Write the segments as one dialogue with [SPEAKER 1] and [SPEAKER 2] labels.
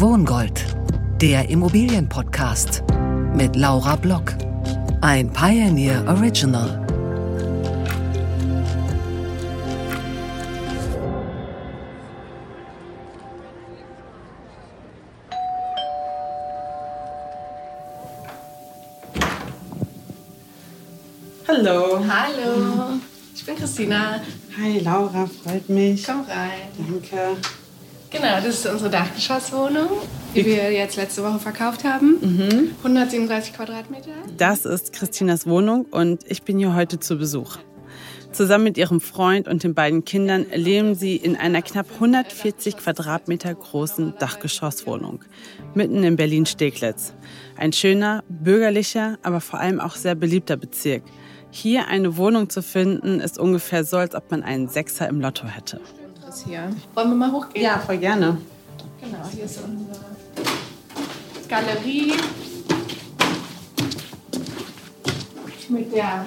[SPEAKER 1] Wohngold, der Immobilienpodcast mit Laura Block. Ein Pioneer Original.
[SPEAKER 2] Hallo.
[SPEAKER 3] Hallo, ich bin Christina.
[SPEAKER 2] Hi Laura, freut mich.
[SPEAKER 3] Komm rein.
[SPEAKER 2] Danke.
[SPEAKER 3] Genau, das ist unsere Dachgeschosswohnung, die wir jetzt letzte Woche verkauft haben.
[SPEAKER 2] Mhm.
[SPEAKER 3] 137 Quadratmeter.
[SPEAKER 2] Das ist Christinas Wohnung und ich bin hier heute zu Besuch. Zusammen mit ihrem Freund und den beiden Kindern leben sie in einer knapp 140 Quadratmeter großen Dachgeschosswohnung mitten in Berlin-Steglitz. Ein schöner, bürgerlicher, aber vor allem auch sehr beliebter Bezirk. Hier eine Wohnung zu finden, ist ungefähr so, als ob man einen Sechser im Lotto hätte.
[SPEAKER 3] Das hier. Wollen wir mal hochgehen?
[SPEAKER 2] Ja, voll gerne.
[SPEAKER 3] Genau, hier ist unsere Galerie mit der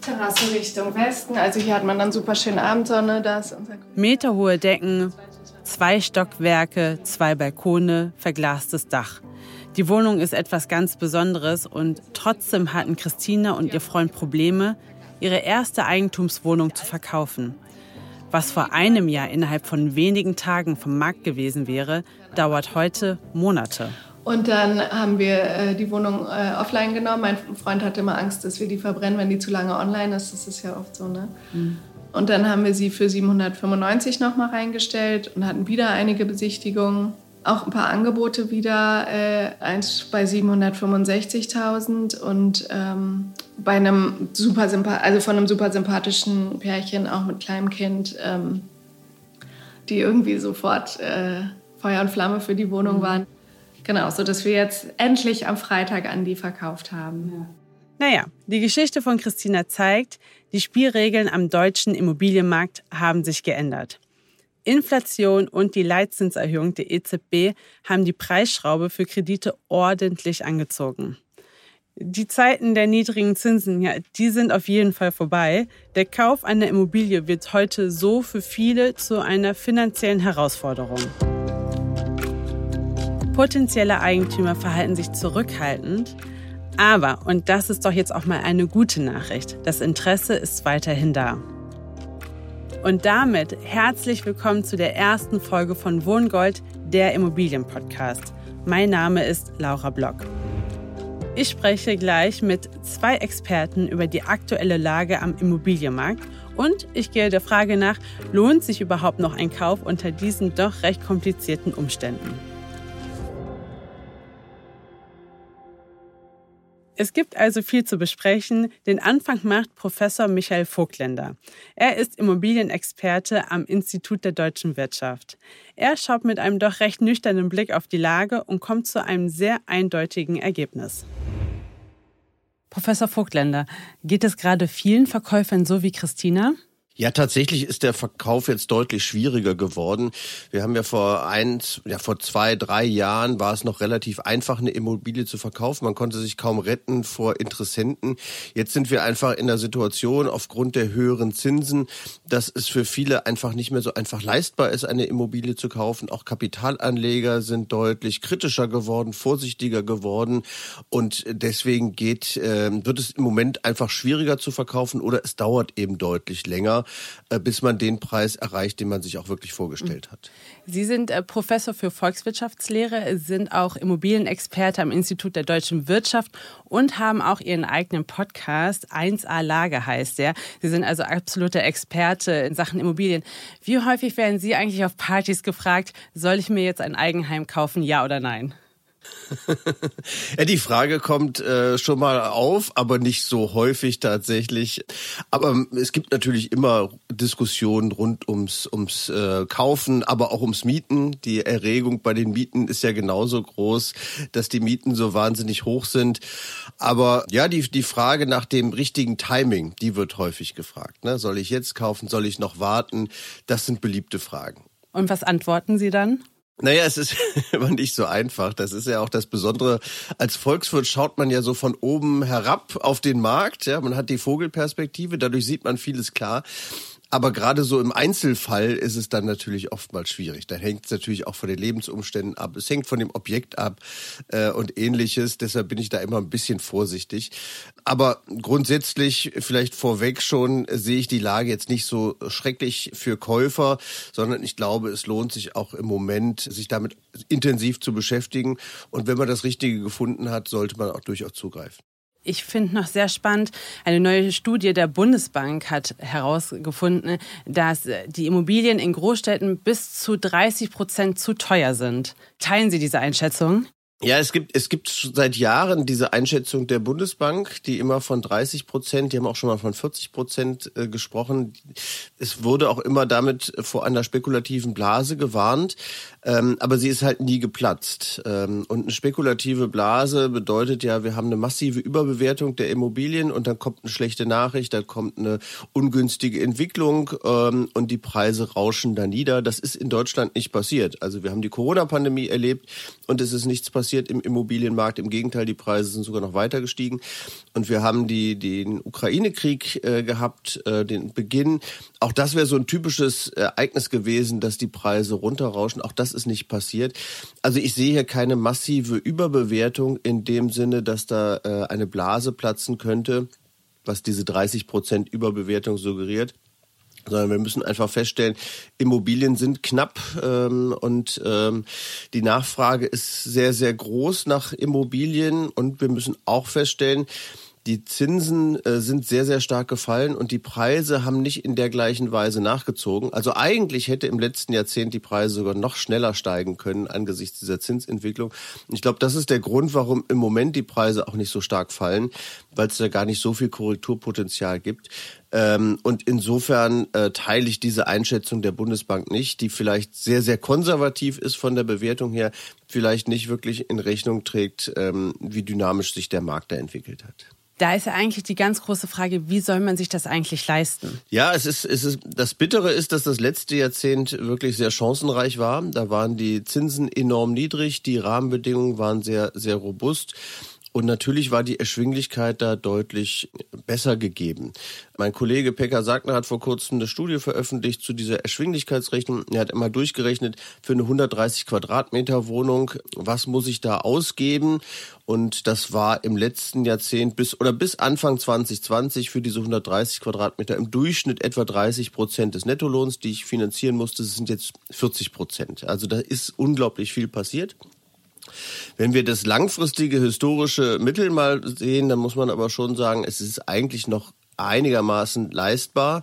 [SPEAKER 3] Terrasse Richtung Westen. Also hier hat man dann super schöne Abendsonne. Da ist unser
[SPEAKER 2] Meterhohe Decken, zwei Stockwerke, zwei Balkone, verglastes Dach. Die Wohnung ist etwas ganz Besonderes und trotzdem hatten Christina und ihr Freund Probleme, ihre erste Eigentumswohnung zu verkaufen. Was vor einem Jahr innerhalb von wenigen Tagen vom Markt gewesen wäre, dauert heute Monate.
[SPEAKER 3] Und dann haben wir äh, die Wohnung äh, offline genommen. Mein Freund hatte immer Angst, dass wir die verbrennen, wenn die zu lange online ist. Das ist ja oft so, ne? Mhm. Und dann haben wir sie für 795 nochmal reingestellt und hatten wieder einige Besichtigungen. Auch ein paar Angebote wieder, äh, eins bei 765.000 und ähm, bei einem super also von einem super sympathischen Pärchen, auch mit kleinem Kind, ähm, die irgendwie sofort äh, Feuer und Flamme für die Wohnung mhm. waren. Genau, so dass wir jetzt endlich am Freitag an die verkauft haben. Ja.
[SPEAKER 2] Naja, die Geschichte von Christina zeigt, die Spielregeln am deutschen Immobilienmarkt haben sich geändert. Inflation und die Leitzinserhöhung der EZB haben die Preisschraube für Kredite ordentlich angezogen. Die Zeiten der niedrigen Zinsen, ja, die sind auf jeden Fall vorbei. Der Kauf einer Immobilie wird heute so für viele zu einer finanziellen Herausforderung. Potenzielle Eigentümer verhalten sich zurückhaltend, aber, und das ist doch jetzt auch mal eine gute Nachricht, das Interesse ist weiterhin da. Und damit herzlich willkommen zu der ersten Folge von Wohngold, der Immobilienpodcast. Mein Name ist Laura Block. Ich spreche gleich mit zwei Experten über die aktuelle Lage am Immobilienmarkt und ich gehe der Frage nach, lohnt sich überhaupt noch ein Kauf unter diesen doch recht komplizierten Umständen? Es gibt also viel zu besprechen. Den Anfang macht Professor Michael Vogtländer. Er ist Immobilienexperte am Institut der deutschen Wirtschaft. Er schaut mit einem doch recht nüchternen Blick auf die Lage und kommt zu einem sehr eindeutigen Ergebnis. Professor Vogtländer, geht es gerade vielen Verkäufern so wie Christina?
[SPEAKER 4] Ja, tatsächlich ist der Verkauf jetzt deutlich schwieriger geworden. Wir haben ja vor eins, ja vor zwei, drei Jahren war es noch relativ einfach, eine Immobilie zu verkaufen. Man konnte sich kaum retten vor Interessenten. Jetzt sind wir einfach in der Situation aufgrund der höheren Zinsen, dass es für viele einfach nicht mehr so einfach leistbar ist, eine Immobilie zu kaufen. Auch Kapitalanleger sind deutlich kritischer geworden, vorsichtiger geworden und deswegen geht, äh, wird es im Moment einfach schwieriger zu verkaufen oder es dauert eben deutlich länger. Äh, bis man den Preis erreicht, den man sich auch wirklich vorgestellt hat.
[SPEAKER 2] Sie sind äh, Professor für Volkswirtschaftslehre, sind auch Immobilienexperte am Institut der deutschen Wirtschaft und haben auch Ihren eigenen Podcast 1a Lage heißt der. Sie sind also absoluter Experte in Sachen Immobilien. Wie häufig werden Sie eigentlich auf Partys gefragt, soll ich mir jetzt ein Eigenheim kaufen, ja oder nein?
[SPEAKER 4] ja, die Frage kommt äh, schon mal auf, aber nicht so häufig tatsächlich. Aber ähm, es gibt natürlich immer Diskussionen rund ums, ums äh, Kaufen, aber auch ums Mieten. Die Erregung bei den Mieten ist ja genauso groß, dass die Mieten so wahnsinnig hoch sind. Aber ja, die, die Frage nach dem richtigen Timing, die wird häufig gefragt. Ne? Soll ich jetzt kaufen? Soll ich noch warten? Das sind beliebte Fragen.
[SPEAKER 2] Und was antworten Sie dann?
[SPEAKER 4] Naja, es ist immer nicht so einfach. Das ist ja auch das Besondere. Als Volkswirt schaut man ja so von oben herab auf den Markt. Ja, man hat die Vogelperspektive, dadurch sieht man vieles klar. Aber gerade so im Einzelfall ist es dann natürlich oftmals schwierig. Da hängt es natürlich auch von den Lebensumständen ab. Es hängt von dem Objekt ab äh, und ähnliches. Deshalb bin ich da immer ein bisschen vorsichtig. Aber grundsätzlich, vielleicht vorweg schon, sehe ich die Lage jetzt nicht so schrecklich für Käufer, sondern ich glaube, es lohnt sich auch im Moment, sich damit intensiv zu beschäftigen. Und wenn man das Richtige gefunden hat, sollte man auch durchaus zugreifen.
[SPEAKER 2] Ich finde noch sehr spannend, eine neue Studie der Bundesbank hat herausgefunden, dass die Immobilien in Großstädten bis zu 30 Prozent zu teuer sind. Teilen Sie diese Einschätzung?
[SPEAKER 4] Ja, es gibt, es gibt seit Jahren diese Einschätzung der Bundesbank, die immer von 30 Prozent, die haben auch schon mal von 40 Prozent äh, gesprochen. Es wurde auch immer damit vor einer spekulativen Blase gewarnt, ähm, aber sie ist halt nie geplatzt. Ähm, und eine spekulative Blase bedeutet ja, wir haben eine massive Überbewertung der Immobilien und dann kommt eine schlechte Nachricht, dann kommt eine ungünstige Entwicklung ähm, und die Preise rauschen da nieder. Das ist in Deutschland nicht passiert. Also wir haben die Corona-Pandemie erlebt und es ist nichts passiert im Immobilienmarkt. Im Gegenteil, die Preise sind sogar noch weiter gestiegen. Und wir haben die, den Ukraine-Krieg äh, gehabt, äh, den Beginn. Auch das wäre so ein typisches Ereignis gewesen, dass die Preise runterrauschen. Auch das ist nicht passiert. Also ich sehe hier keine massive Überbewertung in dem Sinne, dass da äh, eine Blase platzen könnte, was diese 30 Prozent Überbewertung suggeriert sondern wir müssen einfach feststellen, Immobilien sind knapp ähm, und ähm, die Nachfrage ist sehr, sehr groß nach Immobilien und wir müssen auch feststellen, die Zinsen äh, sind sehr, sehr stark gefallen und die Preise haben nicht in der gleichen Weise nachgezogen. Also eigentlich hätte im letzten Jahrzehnt die Preise sogar noch schneller steigen können angesichts dieser Zinsentwicklung. Ich glaube, das ist der Grund, warum im Moment die Preise auch nicht so stark fallen, weil es da gar nicht so viel Korrekturpotenzial gibt. Ähm, und insofern äh, teile ich diese Einschätzung der Bundesbank nicht, die vielleicht sehr, sehr konservativ ist von der Bewertung her, vielleicht nicht wirklich in Rechnung trägt, ähm, wie dynamisch sich der Markt da entwickelt hat.
[SPEAKER 2] Da ist ja eigentlich die ganz große Frage, wie soll man sich das eigentlich leisten?
[SPEAKER 4] Ja, es ist, es ist, das Bittere ist, dass das letzte Jahrzehnt wirklich sehr chancenreich war. Da waren die Zinsen enorm niedrig, die Rahmenbedingungen waren sehr, sehr robust. Und natürlich war die Erschwinglichkeit da deutlich besser gegeben. Mein Kollege Pekka Sagner hat vor kurzem eine Studie veröffentlicht zu dieser Erschwinglichkeitsrechnung. Er hat immer durchgerechnet für eine 130 Quadratmeter Wohnung, was muss ich da ausgeben? Und das war im letzten Jahrzehnt bis oder bis Anfang 2020 für diese 130 Quadratmeter im Durchschnitt etwa 30 Prozent des Nettolohns, die ich finanzieren musste. Das sind jetzt 40 Prozent. Also da ist unglaublich viel passiert. Wenn wir das langfristige historische Mittel mal sehen, dann muss man aber schon sagen, es ist eigentlich noch einigermaßen leistbar.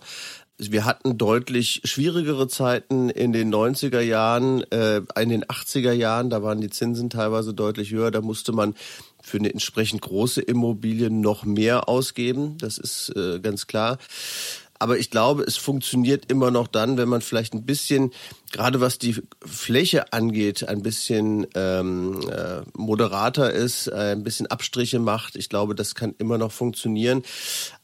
[SPEAKER 4] Wir hatten deutlich schwierigere Zeiten in den 90er Jahren, äh, in den 80er Jahren, da waren die Zinsen teilweise deutlich höher, da musste man für eine entsprechend große Immobilie noch mehr ausgeben, das ist äh, ganz klar. Aber ich glaube, es funktioniert immer noch dann, wenn man vielleicht ein bisschen, gerade was die Fläche angeht, ein bisschen ähm, äh, moderater ist, äh, ein bisschen Abstriche macht. Ich glaube, das kann immer noch funktionieren.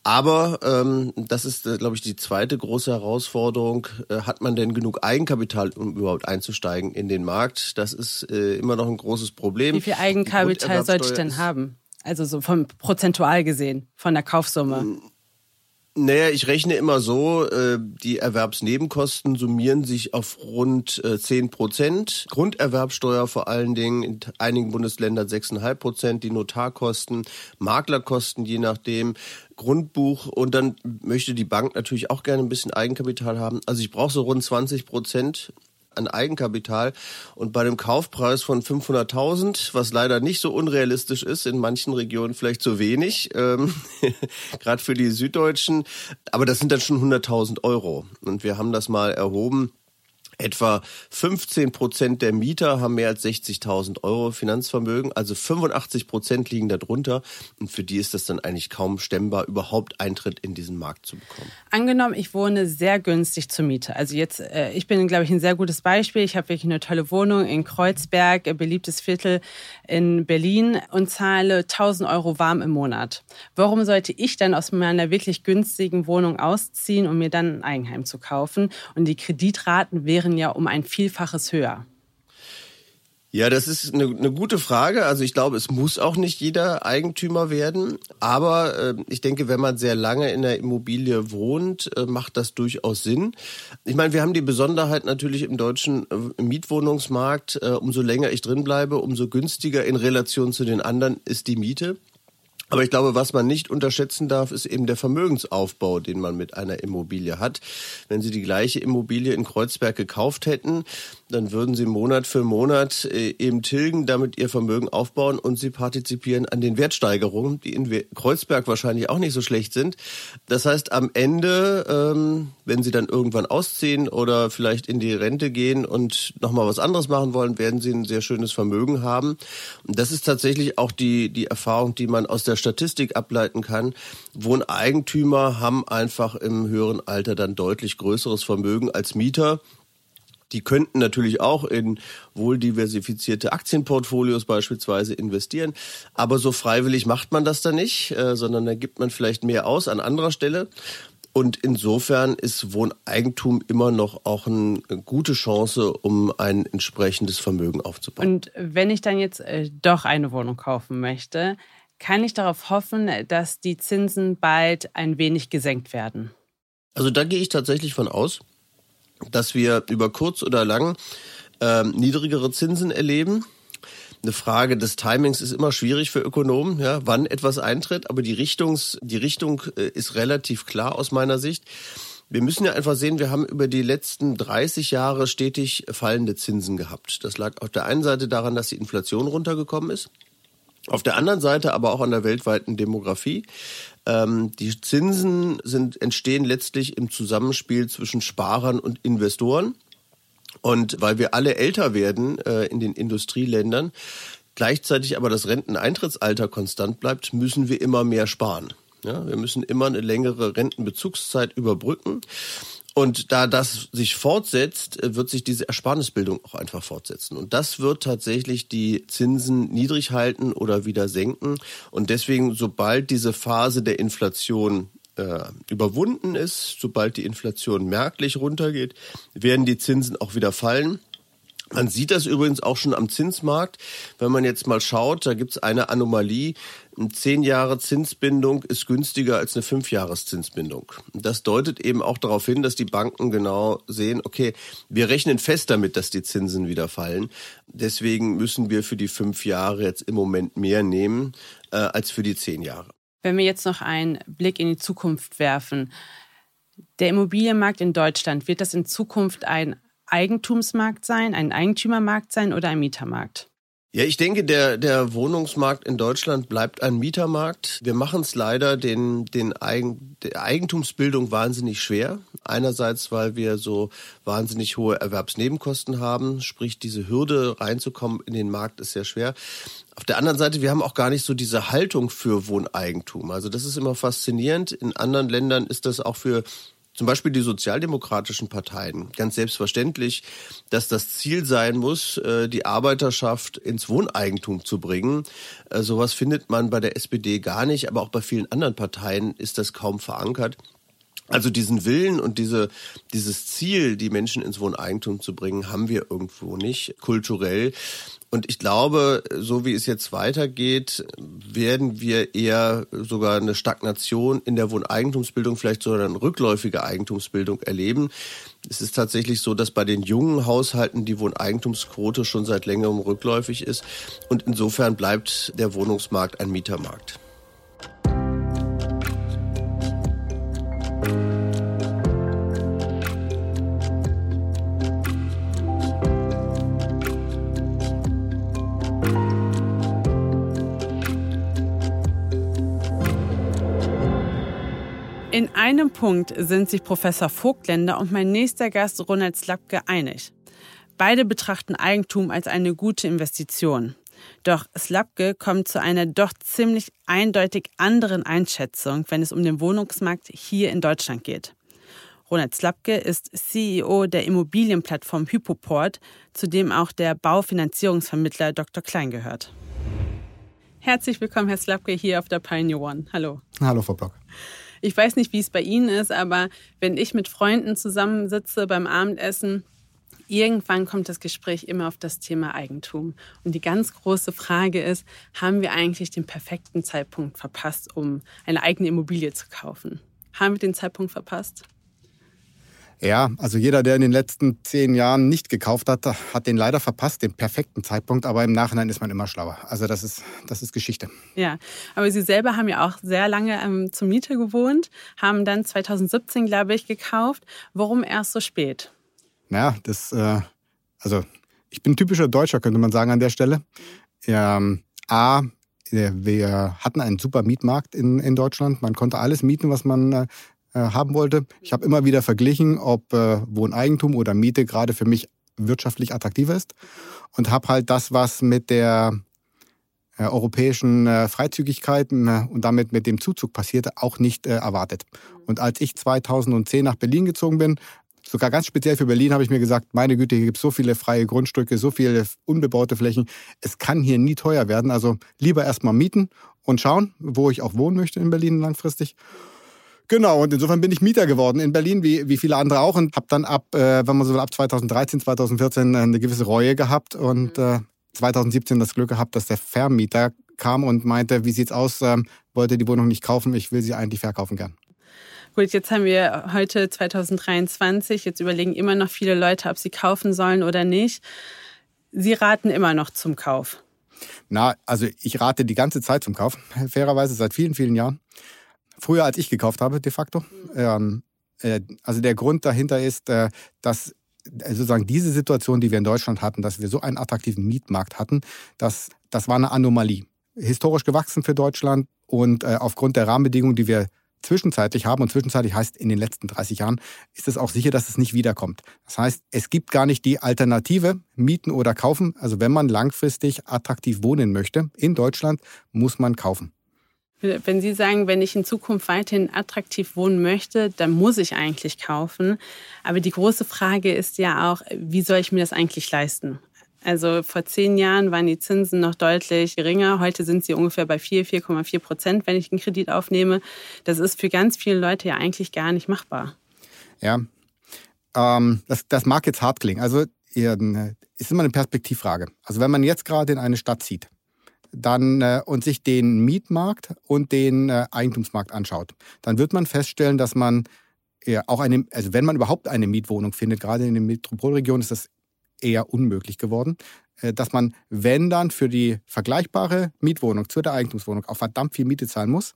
[SPEAKER 4] Aber ähm, das ist, äh, glaube ich, die zweite große Herausforderung. Äh, hat man denn genug Eigenkapital, um überhaupt einzusteigen in den Markt? Das ist äh, immer noch ein großes Problem.
[SPEAKER 2] Wie viel Eigenkapital sollte ich denn haben? Also so vom prozentual gesehen, von der Kaufsumme.
[SPEAKER 4] Naja, ich rechne immer so, äh, die Erwerbsnebenkosten summieren sich auf rund äh, 10 Prozent. Grunderwerbsteuer vor allen Dingen in einigen Bundesländern 6,5 Prozent, die Notarkosten, Maklerkosten je nachdem, Grundbuch und dann möchte die Bank natürlich auch gerne ein bisschen Eigenkapital haben. Also ich brauche so rund 20 Prozent an Eigenkapital und bei dem Kaufpreis von 500.000, was leider nicht so unrealistisch ist, in manchen Regionen vielleicht zu wenig, ähm, gerade für die Süddeutschen, aber das sind dann schon 100.000 Euro. Und wir haben das mal erhoben Etwa 15 Prozent der Mieter haben mehr als 60.000 Euro Finanzvermögen, also 85 Prozent liegen darunter. Und für die ist das dann eigentlich kaum stemmbar, überhaupt Eintritt in diesen Markt zu bekommen.
[SPEAKER 2] Angenommen, ich wohne sehr günstig zur Miete. Also jetzt, äh, ich bin, glaube ich, ein sehr gutes Beispiel. Ich habe wirklich eine tolle Wohnung in Kreuzberg, ein beliebtes Viertel in Berlin und zahle 1000 Euro warm im Monat. Warum sollte ich dann aus meiner wirklich günstigen Wohnung ausziehen, um mir dann ein Eigenheim zu kaufen? Und die Kreditraten wären wären ja um ein Vielfaches höher.
[SPEAKER 4] Ja, das ist eine, eine gute Frage. Also ich glaube, es muss auch nicht jeder Eigentümer werden. Aber äh, ich denke, wenn man sehr lange in der Immobilie wohnt, äh, macht das durchaus Sinn. Ich meine, wir haben die Besonderheit natürlich im deutschen äh, Mietwohnungsmarkt. Äh, umso länger ich drin bleibe, umso günstiger in Relation zu den anderen ist die Miete. Aber ich glaube, was man nicht unterschätzen darf, ist eben der Vermögensaufbau, den man mit einer Immobilie hat. Wenn Sie die gleiche Immobilie in Kreuzberg gekauft hätten, dann würden Sie Monat für Monat äh, eben tilgen, damit Ihr Vermögen aufbauen und Sie partizipieren an den Wertsteigerungen, die in Kreuzberg wahrscheinlich auch nicht so schlecht sind. Das heißt, am Ende, ähm, wenn Sie dann irgendwann ausziehen oder vielleicht in die Rente gehen und nochmal was anderes machen wollen, werden Sie ein sehr schönes Vermögen haben. Und das ist tatsächlich auch die, die Erfahrung, die man aus der Statistik ableiten kann. Wohneigentümer haben einfach im höheren Alter dann deutlich größeres Vermögen als Mieter. Die könnten natürlich auch in wohl diversifizierte Aktienportfolios beispielsweise investieren. Aber so freiwillig macht man das dann nicht, äh, sondern da gibt man vielleicht mehr aus an anderer Stelle. Und insofern ist Wohneigentum immer noch auch eine gute Chance, um ein entsprechendes Vermögen aufzubauen.
[SPEAKER 2] Und wenn ich dann jetzt äh, doch eine Wohnung kaufen möchte, kann ich darauf hoffen, dass die Zinsen bald ein wenig gesenkt werden?
[SPEAKER 4] Also da gehe ich tatsächlich von aus, dass wir über kurz oder lang äh, niedrigere Zinsen erleben. Eine Frage des Timings ist immer schwierig für Ökonomen, ja, wann etwas eintritt, aber die, Richtungs, die Richtung äh, ist relativ klar aus meiner Sicht. Wir müssen ja einfach sehen, wir haben über die letzten 30 Jahre stetig fallende Zinsen gehabt. Das lag auf der einen Seite daran, dass die Inflation runtergekommen ist. Auf der anderen Seite aber auch an der weltweiten Demografie. Ähm, die Zinsen sind, entstehen letztlich im Zusammenspiel zwischen Sparern und Investoren. Und weil wir alle älter werden äh, in den Industrieländern, gleichzeitig aber das Renteneintrittsalter konstant bleibt, müssen wir immer mehr sparen. Ja, wir müssen immer eine längere Rentenbezugszeit überbrücken. Und da das sich fortsetzt, wird sich diese Ersparnisbildung auch einfach fortsetzen. Und das wird tatsächlich die Zinsen niedrig halten oder wieder senken. Und deswegen, sobald diese Phase der Inflation äh, überwunden ist, sobald die Inflation merklich runtergeht, werden die Zinsen auch wieder fallen. Man sieht das übrigens auch schon am Zinsmarkt. Wenn man jetzt mal schaut, da gibt es eine Anomalie. Eine zehn Jahre Zinsbindung ist günstiger als eine fünf Jahres Zinsbindung. Das deutet eben auch darauf hin, dass die Banken genau sehen, okay, wir rechnen fest damit, dass die Zinsen wieder fallen. Deswegen müssen wir für die fünf Jahre jetzt im Moment mehr nehmen äh, als für die zehn Jahre.
[SPEAKER 2] Wenn wir jetzt noch einen Blick in die Zukunft werfen, der Immobilienmarkt in Deutschland, wird das in Zukunft ein Eigentumsmarkt sein, ein Eigentümermarkt sein oder ein Mietermarkt?
[SPEAKER 4] Ja, ich denke, der, der Wohnungsmarkt in Deutschland bleibt ein Mietermarkt. Wir machen es leider den, den Eigen, der Eigentumsbildung wahnsinnig schwer. Einerseits, weil wir so wahnsinnig hohe Erwerbsnebenkosten haben, sprich diese Hürde reinzukommen in den Markt ist sehr schwer. Auf der anderen Seite, wir haben auch gar nicht so diese Haltung für Wohneigentum. Also das ist immer faszinierend. In anderen Ländern ist das auch für zum Beispiel die sozialdemokratischen Parteien, ganz selbstverständlich, dass das Ziel sein muss, äh, die Arbeiterschaft ins Wohneigentum zu bringen. Äh, sowas findet man bei der SPD gar nicht, aber auch bei vielen anderen Parteien ist das kaum verankert. Also diesen Willen und diese, dieses Ziel, die Menschen ins Wohneigentum zu bringen, haben wir irgendwo nicht kulturell. Und ich glaube, so wie es jetzt weitergeht, werden wir eher sogar eine Stagnation in der Wohneigentumsbildung, vielleicht sogar eine rückläufige Eigentumsbildung erleben. Es ist tatsächlich so, dass bei den jungen Haushalten die Wohneigentumsquote schon seit längerem rückläufig ist. Und insofern bleibt der Wohnungsmarkt ein Mietermarkt.
[SPEAKER 2] In einem Punkt sind sich Professor Vogtländer und mein nächster Gast Ronald Slapke einig. Beide betrachten Eigentum als eine gute Investition. Doch Slapke kommt zu einer doch ziemlich eindeutig anderen Einschätzung, wenn es um den Wohnungsmarkt hier in Deutschland geht. Ronald Slapke ist CEO der Immobilienplattform Hypoport, zu dem auch der Baufinanzierungsvermittler Dr. Klein gehört. Herzlich willkommen, Herr Slapke, hier auf der Pioneer One. Hallo.
[SPEAKER 5] Hallo, Frau Block.
[SPEAKER 2] Ich weiß nicht, wie es bei Ihnen ist, aber wenn ich mit Freunden zusammensitze beim Abendessen, irgendwann kommt das Gespräch immer auf das Thema Eigentum. Und die ganz große Frage ist, haben wir eigentlich den perfekten Zeitpunkt verpasst, um eine eigene Immobilie zu kaufen? Haben wir den Zeitpunkt verpasst?
[SPEAKER 5] Ja, also jeder, der in den letzten zehn Jahren nicht gekauft hat, hat den leider verpasst, den perfekten Zeitpunkt. Aber im Nachhinein ist man immer schlauer. Also das ist, das ist Geschichte.
[SPEAKER 2] Ja, aber Sie selber haben ja auch sehr lange ähm, zur Miete gewohnt, haben dann 2017, glaube ich, gekauft. Warum erst so spät?
[SPEAKER 5] Ja, das, äh, also ich bin typischer Deutscher, könnte man sagen an der Stelle. Ähm, A, wir hatten einen super Mietmarkt in, in Deutschland. Man konnte alles mieten, was man äh, haben wollte. Ich habe immer wieder verglichen, ob äh, Wohneigentum oder Miete gerade für mich wirtschaftlich attraktiver ist und habe halt das, was mit der äh, europäischen äh, Freizügigkeit äh, und damit mit dem Zuzug passierte, auch nicht erwartet. Und als ich 2010 nach Berlin gezogen bin, sogar ganz speziell für Berlin habe ich mir gesagt, meine Güte, hier gibt es so viele freie Grundstücke, so viele unbebaute Flächen. Es kann hier nie teuer werden. Also lieber erstmal mieten und schauen, wo ich auch wohnen möchte in Berlin langfristig. Genau, und insofern bin ich Mieter geworden in Berlin, wie, wie viele andere auch, und habe dann ab, äh, wenn man so will, ab 2013, 2014 eine gewisse Reue gehabt und äh, 2017 das Glück gehabt, dass der Vermieter kam und meinte, wie sieht's aus, ähm, wollte die Wohnung nicht kaufen, ich will sie eigentlich verkaufen gern.
[SPEAKER 2] Gut, jetzt haben wir heute 2023, jetzt überlegen immer noch viele Leute, ob sie kaufen sollen oder nicht. Sie raten immer noch zum Kauf.
[SPEAKER 5] Na, also ich rate die ganze Zeit zum Kauf, fairerweise seit vielen, vielen Jahren früher als ich gekauft habe, de facto. Ähm, äh, also der Grund dahinter ist, äh, dass äh, sozusagen diese Situation, die wir in Deutschland hatten, dass wir so einen attraktiven Mietmarkt hatten, das, das war eine Anomalie. Historisch gewachsen für Deutschland und äh, aufgrund der Rahmenbedingungen, die wir zwischenzeitlich haben, und zwischenzeitlich heißt in den letzten 30 Jahren, ist es auch sicher, dass es nicht wiederkommt. Das heißt, es gibt gar nicht die Alternative, mieten oder kaufen. Also wenn man langfristig attraktiv wohnen möchte in Deutschland, muss man kaufen.
[SPEAKER 2] Wenn Sie sagen, wenn ich in Zukunft weiterhin attraktiv wohnen möchte, dann muss ich eigentlich kaufen. Aber die große Frage ist ja auch, wie soll ich mir das eigentlich leisten? Also vor zehn Jahren waren die Zinsen noch deutlich geringer. Heute sind sie ungefähr bei 4, 4,4 Prozent, wenn ich einen Kredit aufnehme. Das ist für ganz viele Leute ja eigentlich gar nicht machbar.
[SPEAKER 5] Ja, ähm, das, das mag jetzt hart klingen. Also ist immer eine Perspektivfrage. Also wenn man jetzt gerade in eine Stadt zieht, dann äh, und sich den Mietmarkt und den äh, Eigentumsmarkt anschaut, dann wird man feststellen, dass man äh, auch eine, also wenn man überhaupt eine Mietwohnung findet, gerade in den Metropolregionen ist das eher unmöglich geworden, äh, dass man, wenn dann für die vergleichbare Mietwohnung zu der Eigentumswohnung auch verdammt viel Miete zahlen muss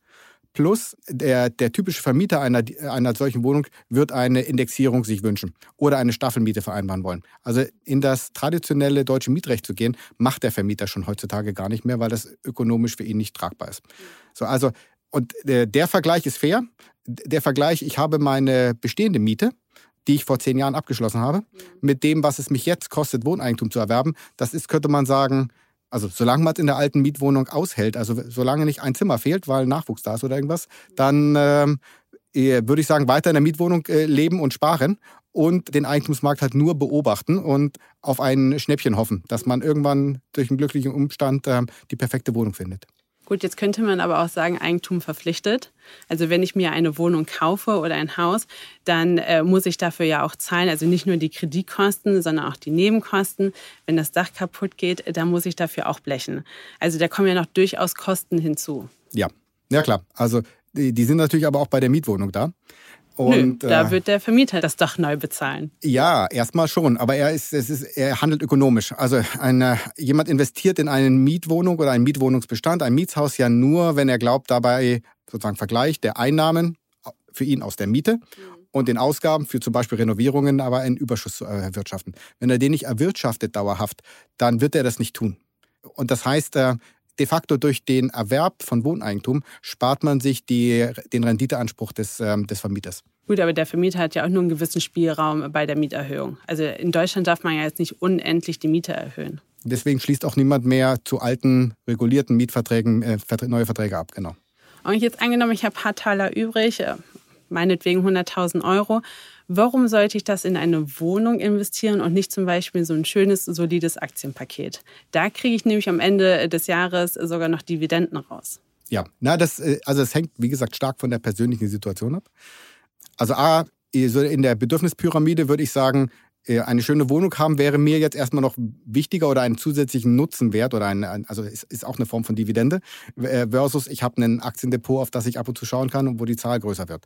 [SPEAKER 5] Plus der, der typische Vermieter einer, einer solchen Wohnung wird eine Indexierung sich wünschen oder eine Staffelmiete vereinbaren wollen. Also in das traditionelle deutsche Mietrecht zu gehen, macht der Vermieter schon heutzutage gar nicht mehr, weil das ökonomisch für ihn nicht tragbar ist. So, also, und der, der Vergleich ist fair. Der Vergleich, ich habe meine bestehende Miete, die ich vor zehn Jahren abgeschlossen habe, mit dem, was es mich jetzt kostet, Wohneigentum zu erwerben, das ist, könnte man sagen, also solange man es in der alten Mietwohnung aushält, also solange nicht ein Zimmer fehlt, weil Nachwuchs da ist oder irgendwas, dann ähm, äh, würde ich sagen, weiter in der Mietwohnung äh, leben und sparen und den Eigentumsmarkt halt nur beobachten und auf ein Schnäppchen hoffen, dass man irgendwann durch einen glücklichen Umstand äh, die perfekte Wohnung findet.
[SPEAKER 2] Gut, jetzt könnte man aber auch sagen, Eigentum verpflichtet. Also wenn ich mir eine Wohnung kaufe oder ein Haus, dann äh, muss ich dafür ja auch zahlen. Also nicht nur die Kreditkosten, sondern auch die Nebenkosten. Wenn das Dach kaputt geht, dann muss ich dafür auch blechen. Also da kommen ja noch durchaus Kosten hinzu.
[SPEAKER 5] Ja, ja klar. Also die, die sind natürlich aber auch bei der Mietwohnung da.
[SPEAKER 2] Und, Nö, da äh, wird der Vermieter das Dach neu bezahlen.
[SPEAKER 5] Ja, erstmal schon, aber er, ist, es ist, er handelt ökonomisch. Also eine, jemand investiert in eine Mietwohnung oder einen Mietwohnungsbestand, ein Mietshaus ja nur, wenn er glaubt, dabei sozusagen Vergleich der Einnahmen für ihn aus der Miete und den Ausgaben für zum Beispiel Renovierungen aber einen Überschuss zu erwirtschaften. Wenn er den nicht erwirtschaftet dauerhaft, dann wird er das nicht tun. Und das heißt, äh, de facto durch den Erwerb von Wohneigentum spart man sich die, den Renditeanspruch des, ähm, des Vermieters.
[SPEAKER 2] Gut, aber der Vermieter hat ja auch nur einen gewissen Spielraum bei der Mieterhöhung. Also in Deutschland darf man ja jetzt nicht unendlich die Miete erhöhen.
[SPEAKER 5] Deswegen schließt auch niemand mehr zu alten, regulierten Mietverträgen äh, neue Verträge ab, genau.
[SPEAKER 2] Und jetzt angenommen, ich habe ein paar Taler übrig, äh, meinetwegen 100.000 Euro. Warum sollte ich das in eine Wohnung investieren und nicht zum Beispiel so ein schönes, solides Aktienpaket? Da kriege ich nämlich am Ende des Jahres sogar noch Dividenden raus.
[SPEAKER 5] Ja, na, das, äh, also es hängt, wie gesagt, stark von der persönlichen Situation ab. Also A, in der Bedürfnispyramide würde ich sagen, äh, eine schöne Wohnung haben wäre mir jetzt erstmal noch wichtiger oder einen zusätzlichen Nutzenwert oder ein, also ist, ist auch eine Form von Dividende äh, versus ich habe ein Aktiendepot, auf das ich ab und zu schauen kann und wo die Zahl größer wird.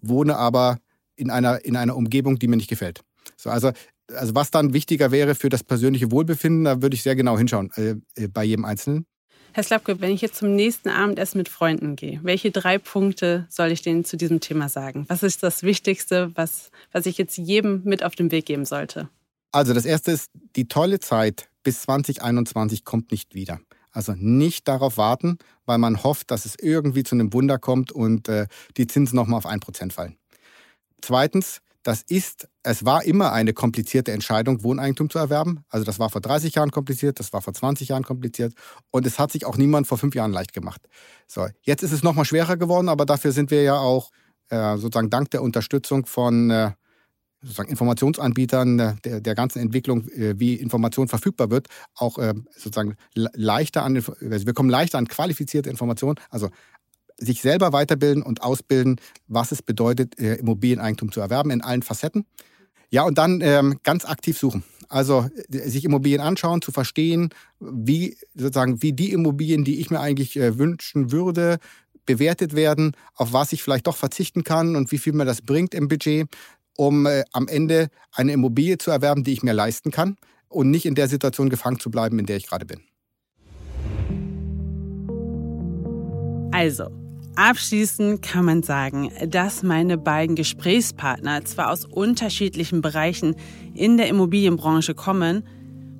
[SPEAKER 5] Wohne aber in einer, in einer Umgebung, die mir nicht gefällt. So, also, also was dann wichtiger wäre für das persönliche Wohlbefinden, da würde ich sehr genau hinschauen äh, bei jedem Einzelnen.
[SPEAKER 2] Herr Slapke, wenn ich jetzt zum nächsten Abendessen mit Freunden gehe, welche drei Punkte soll ich denen zu diesem Thema sagen? Was ist das Wichtigste, was, was ich jetzt jedem mit auf den Weg geben sollte?
[SPEAKER 5] Also das Erste ist, die tolle Zeit bis 2021 kommt nicht wieder. Also nicht darauf warten, weil man hofft, dass es irgendwie zu einem Wunder kommt und äh, die Zinsen nochmal auf 1% fallen. Zweitens, das ist, es war immer eine komplizierte Entscheidung, Wohneigentum zu erwerben. Also das war vor 30 Jahren kompliziert, das war vor 20 Jahren kompliziert und es hat sich auch niemand vor fünf Jahren leicht gemacht. So, jetzt ist es nochmal schwerer geworden, aber dafür sind wir ja auch äh, sozusagen dank der Unterstützung von äh, sozusagen Informationsanbietern äh, der, der ganzen Entwicklung, äh, wie Information verfügbar wird, auch äh, sozusagen leichter an, also wir kommen leichter an qualifizierte Informationen, also sich selber weiterbilden und ausbilden, was es bedeutet, äh, Immobilieneigentum zu erwerben in allen Facetten. Ja, und dann ähm, ganz aktiv suchen. Also äh, sich Immobilien anschauen, zu verstehen, wie sozusagen wie die Immobilien, die ich mir eigentlich äh, wünschen würde, bewertet werden, auf was ich vielleicht doch verzichten kann und wie viel mir das bringt im Budget, um äh, am Ende eine Immobilie zu erwerben, die ich mir leisten kann und nicht in der Situation gefangen zu bleiben, in der ich gerade bin.
[SPEAKER 2] Also, Abschließend kann man sagen, dass meine beiden Gesprächspartner zwar aus unterschiedlichen Bereichen in der Immobilienbranche kommen,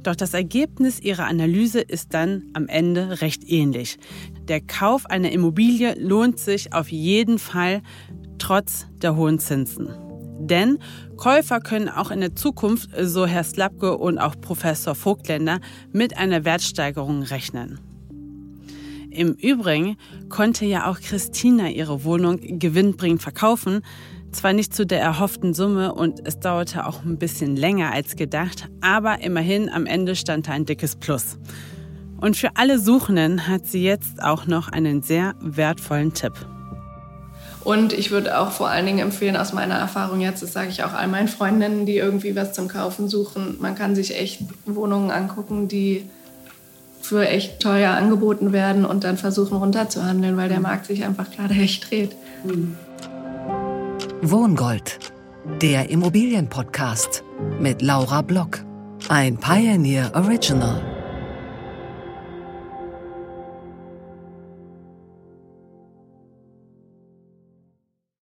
[SPEAKER 2] doch das Ergebnis ihrer Analyse ist dann am Ende recht ähnlich. Der Kauf einer Immobilie lohnt sich auf jeden Fall trotz der hohen Zinsen. Denn Käufer können auch in der Zukunft, so Herr Slapke und auch Professor Vogtländer, mit einer Wertsteigerung rechnen. Im Übrigen konnte ja auch Christina ihre Wohnung gewinnbringend verkaufen. Zwar nicht zu der erhofften Summe und es dauerte auch ein bisschen länger als gedacht, aber immerhin am Ende stand da ein dickes Plus. Und für alle Suchenden hat sie jetzt auch noch einen sehr wertvollen Tipp.
[SPEAKER 3] Und ich würde auch vor allen Dingen empfehlen, aus meiner Erfahrung jetzt, das sage ich auch all meinen Freundinnen, die irgendwie was zum Kaufen suchen, man kann sich echt Wohnungen angucken, die für echt teuer angeboten werden und dann versuchen runterzuhandeln, weil der Markt sich einfach gerade echt dreht.
[SPEAKER 1] Wohngold, der Immobilienpodcast mit Laura Block, ein Pioneer Original.